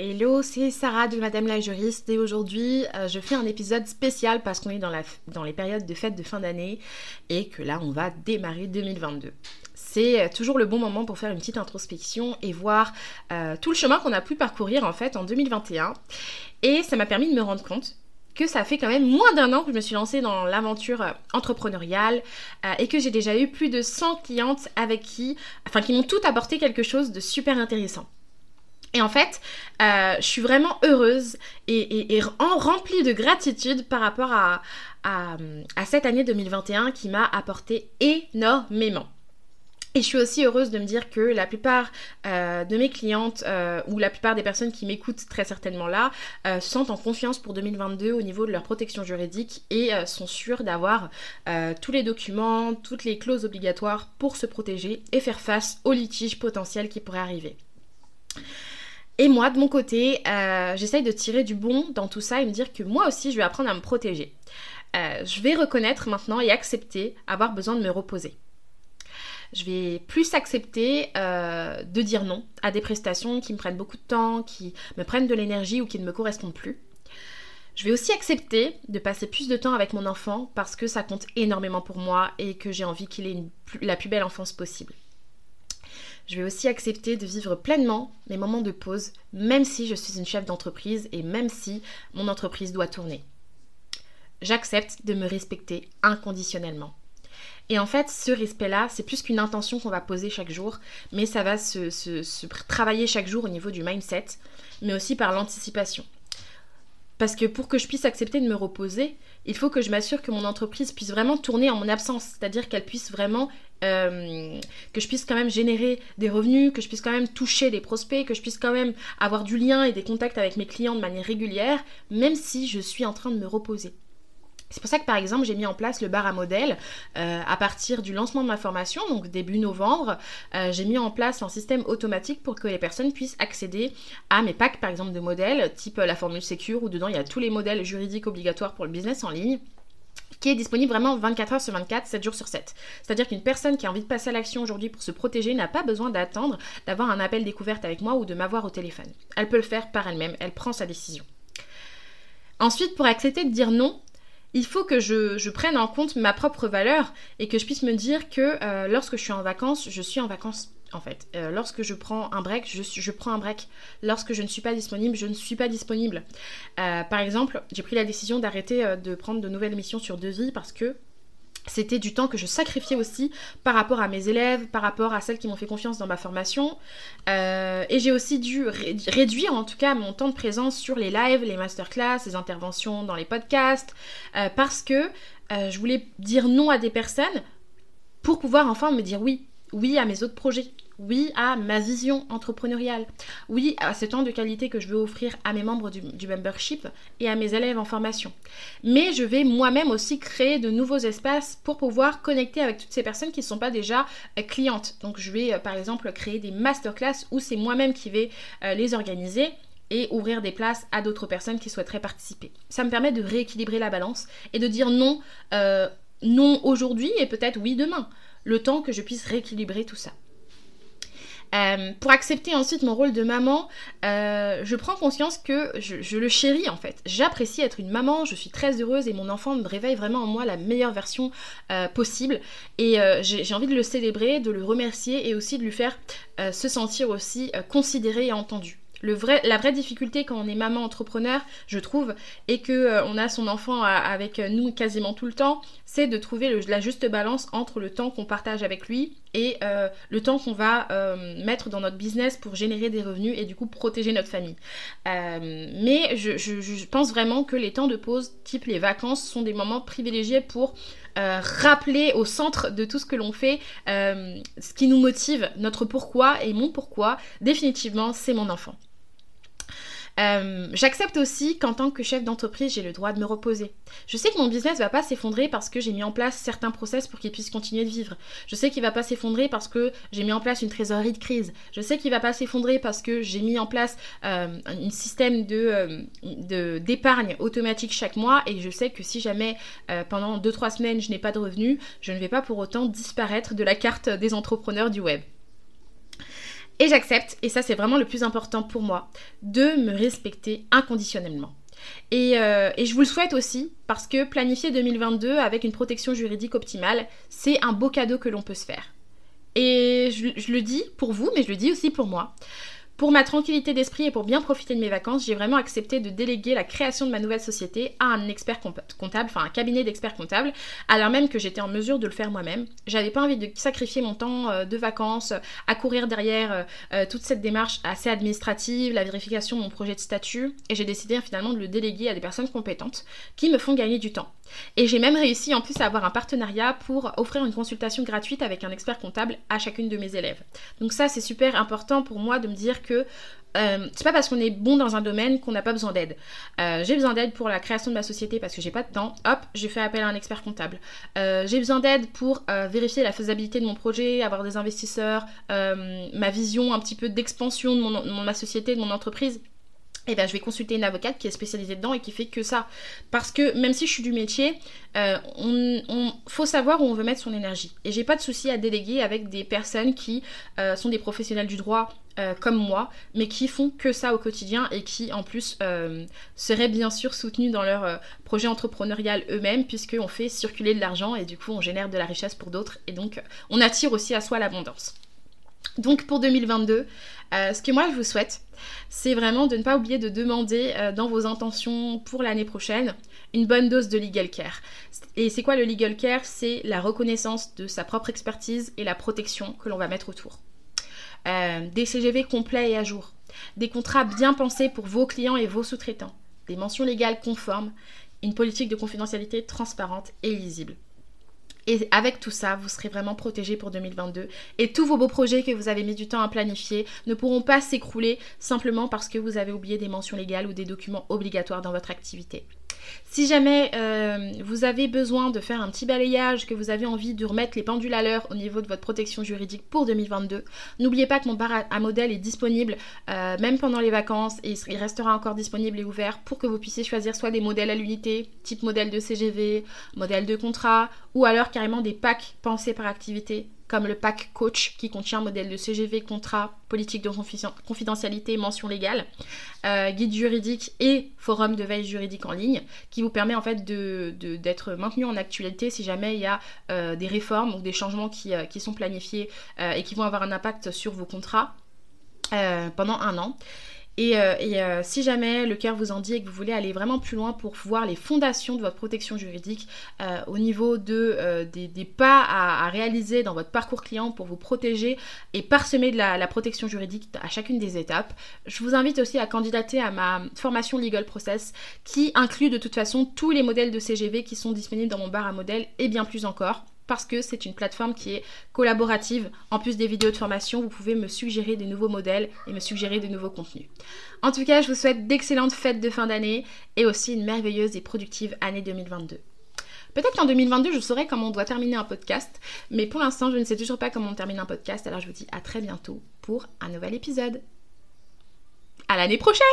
Hello, c'est Sarah de Madame la juriste et aujourd'hui euh, je fais un épisode spécial parce qu'on est dans, les périodes de fête de fin d'année et que là on va démarrer 2022 c'est euh, toujours le bon moment pour faire une petite introspection et voir euh, tout le chemin qu'on a pu parcourir en fait en 2021. Et ça m'a permis de me rendre compte que ça fait quand même moins d'un an que je me suis lancée dans l'aventure entrepreneuriale et que j'ai déjà eu plus de 100 clientes avec qui, enfin qui m'ont toutes apporté quelque chose de super intéressant. Et en fait, euh, je suis vraiment heureuse et, en remplie de gratitude par rapport à, cette année 2021 qui m'a apporté énormément. Et je suis aussi heureuse de me dire que la plupart euh, de mes clientes euh, ou la plupart des personnes qui m'écoutent très certainement là sont en confiance pour 2022 au niveau de leur protection juridique et sont sûres d'avoir tous les documents, toutes les clauses obligatoires pour se protéger et faire face aux litiges potentiels qui pourraient arriver. Et moi, de mon côté, euh, j'essaye de tirer du bon dans tout ça et me dire que moi aussi, je vais apprendre à me protéger. Euh, je vais reconnaître maintenant et accepter avoir besoin de me reposer. Je vais plus accepter euh, de dire non à des prestations qui me prennent beaucoup de temps, qui me prennent de l'énergie ou qui ne me correspondent plus. Je vais aussi accepter de passer plus de temps avec mon enfant parce que ça compte énormément pour moi et que j'ai envie qu'il ait la plus belle enfance possible. Je vais aussi accepter de vivre pleinement mes moments de pause, même si je suis une chef d'entreprise et même si mon entreprise doit tourner. J'accepte de me respecter inconditionnellement. Et en fait, ce respect-là, c'est plus qu'une intention qu'on va poser chaque jour, mais ça va se, travailler chaque jour au niveau du mindset, mais aussi par l'anticipation. Parce que pour que je puisse accepter de me reposer, il faut que je m'assure que mon entreprise puisse vraiment tourner en mon absence, c'est-à-dire qu'elle puisse vraiment euh, que je puisse quand même générer des revenus, que je puisse quand même toucher des prospects, que je puisse quand même avoir du lien et des contacts avec mes clients de manière régulière, même si je suis en train de me reposer. C'est pour ça que par exemple j'ai mis en place le bar à modèle euh, à partir du lancement de ma formation, donc début novembre. Euh, j'ai mis en place un système automatique pour que les personnes puissent accéder à mes packs par exemple de modèles, type la formule Secure où dedans il y a tous les modèles juridiques obligatoires pour le business en ligne qui est disponible vraiment 24 heures sur 24, 7 jours sur 7. C'est-à-dire qu'une personne qui a envie de passer à l'action aujourd'hui pour se protéger n'a pas besoin d'attendre d'avoir un appel découverte avec moi ou de m'avoir au téléphone. Elle peut le faire par elle-même, elle prend sa décision. Ensuite, pour accepter de dire non, il faut que je, prenne en compte ma propre valeur et que je puisse me dire que euh, lorsque je suis en vacances, je suis en vacances en fait. Euh, lorsque je prends un break, je, prends un break. Lorsque je ne suis pas disponible, je ne suis pas disponible. Euh, par exemple, j'ai pris la décision d'arrêter de prendre de nouvelles missions sur devis parce que c'était du temps que je sacrifiais aussi par rapport à mes élèves, par rapport à celles qui m'ont fait confiance dans ma formation. et j'ai aussi dû réduire en tout cas mon temps de présence sur les lives, les masterclass, les interventions dans les podcasts, parce que je voulais dire non à des personnes pour pouvoir enfin me dire oui oui à mes autres projets, oui à ma vision entrepreneuriale, oui à ce temps de qualité que je veux offrir à mes membres du, membership et à mes élèves en formation. Mais je vais moi-même aussi créer de nouveaux espaces pour pouvoir connecter avec toutes ces personnes qui ne sont pas déjà euh, clientes. Donc je vais euh, par exemple créer des masterclass où c'est moi-même qui vais euh, les organiser et ouvrir des places à d'autres personnes qui souhaiteraient participer. Ça me permet de rééquilibrer la balance et de dire non, non aujourd'hui et peut-être oui demain le temps que je puisse rééquilibrer tout ça. Euh, pour accepter ensuite mon rôle de maman, euh, je prends conscience que je, le chéris en fait. J'apprécie être une maman, je suis très heureuse et mon enfant me réveille vraiment en moi la meilleure version euh, possible. Et j'ai envie de le célébrer, de le remercier et aussi de lui faire se sentir aussi considéré et entendu la vraie difficulté quand on est maman entrepreneur, je trouve, et que euh, on a son enfant avec nous quasiment tout le temps, c'est de trouver la juste balance entre le temps qu'on partage avec lui et euh, le temps qu'on va euh, mettre dans notre business pour générer des revenus et du coup protéger notre famille. mais je, pense vraiment que les temps de pause, type les vacances, sont des moments privilégiés pour rappeler au centre de tout ce que l'on fait ce qui nous motive, notre pourquoi et mon pourquoi, définitivement, c'est mon enfant. Euh, j'accepte aussi qu'en tant que chef d'entreprise, j'ai le droit de me reposer. Je sais que mon business va pas s'effondrer parce que j'ai mis en place certains process pour qu'il puisse continuer de vivre. Je sais qu'il va pas s'effondrer parce que j'ai mis en place une trésorerie de crise. Je sais qu'il va pas s'effondrer parce que j'ai mis en place euh, un système euh, de d'épargne automatique chaque mois et je sais que si jamais pendant 2-3 semaines je n'ai pas de revenus, je ne vais pas pour autant disparaître de la carte des entrepreneurs du web. Et j'accepte, et ça c'est vraiment le plus important pour moi, de me respecter inconditionnellement. Et, euh, je vous le souhaite aussi, parce que planifier 2022 avec une protection juridique optimale, c'est un beau cadeau que l'on peut se faire. Et je, le dis pour vous, mais je le dis aussi pour moi. Pour ma tranquillité d'esprit et pour bien profiter de mes vacances, j'ai vraiment accepté de déléguer la création de ma nouvelle société à un expert comptable, enfin un cabinet d'experts comptables, alors même que j'étais en mesure de le faire moi-même. J'avais pas envie de sacrifier mon temps euh, de vacances à courir derrière euh, euh, toute cette démarche assez administrative, la vérification de mon projet de statut, et j'ai décidé finalement de le déléguer à des personnes compétentes qui me font gagner du temps. Et j'ai même réussi en plus à avoir un partenariat pour offrir une consultation gratuite avec un expert comptable à chacune de mes élèves. Donc ça c'est super important pour moi de me dire que euh, c'est pas parce qu'on est bon dans un domaine qu'on n'a pas besoin d'aide. Euh, j'ai besoin d'aide pour la création de ma société parce que j'ai pas de temps. Hop, j'ai fait appel à un expert comptable. Euh, j'ai besoin d'aide pour vérifier la faisabilité de mon projet, avoir des investisseurs, ma vision un petit peu d'expansion de, ma société, de mon entreprise et eh ben, je vais consulter une avocate qui est spécialisée dedans et qui fait que ça. Parce que même si je suis du métier, euh, on, faut savoir où on veut mettre son énergie. Et j'ai pas de souci à déléguer avec des personnes qui euh, sont des professionnels du droit euh, comme moi, mais qui font que ça au quotidien et qui en plus seraient bien sûr soutenus dans leur projet entrepreneurial eux-mêmes, puisqu'on fait circuler de l'argent et du coup on génère de la richesse pour d'autres et donc on attire aussi à soi l'abondance. Donc pour 2022, euh, ce que moi je vous souhaite, c'est vraiment de ne pas oublier de demander euh, dans vos intentions pour l'année prochaine une bonne dose de legal care. Et c'est quoi le legal care? C'est la reconnaissance de sa propre expertise et la protection que l'on va mettre autour. Euh, des CGV complets et à jour. Des contrats bien pensés pour vos clients et vos sous-traitants. Des mentions légales conformes. Une politique de confidentialité transparente et lisible. Et avec tout ça, vous serez vraiment protégé pour 2022. Et tous vos beaux projets que vous avez mis du temps à planifier ne pourront pas s'écrouler simplement parce que vous avez oublié des mentions légales ou des documents obligatoires dans votre activité. Si jamais euh, vous avez besoin de faire un petit balayage, que vous avez envie de remettre les pendules à l'heure au niveau de votre protection juridique pour 2022, n'oubliez pas que mon bar à modèle est disponible euh, même pendant les vacances et il restera encore disponible et ouvert pour que vous puissiez choisir soit des modèles à l'unité, type modèle de CGV, modèle de contrat, ou alors carrément des packs pensés par activité comme le pack coach qui contient modèle de CGV, contrat, politique de confidentialité, mention légale, euh, guide juridique et forum de veille juridique en ligne qui vous permet en fait d'être maintenu en actualité si jamais il y a euh, des réformes ou des changements qui, euh, qui sont planifiés et qui vont avoir un impact sur vos contrats pendant un an. Et, euh, euh, si jamais le cœur vous en dit et que vous voulez aller vraiment plus loin pour voir les fondations de votre protection juridique euh, au niveau de, des, pas à, réaliser dans votre parcours client pour vous protéger et parsemer de la, protection juridique à chacune des étapes, je vous invite aussi à candidater à ma formation Legal Process qui inclut de toute façon tous les modèles de CGV qui sont disponibles dans mon bar à modèles et bien plus encore parce que c'est une plateforme qui est collaborative. En plus des vidéos de formation, vous pouvez me suggérer des nouveaux modèles et me suggérer de nouveaux contenus. En tout cas, je vous souhaite d'excellentes fêtes de fin d'année et aussi une merveilleuse et productive année 2022. Peut-être qu'en 2022, je saurai comment on doit terminer un podcast, mais pour l'instant, je ne sais toujours pas comment on termine un podcast, alors je vous dis à très bientôt pour un nouvel épisode. À l'année prochaine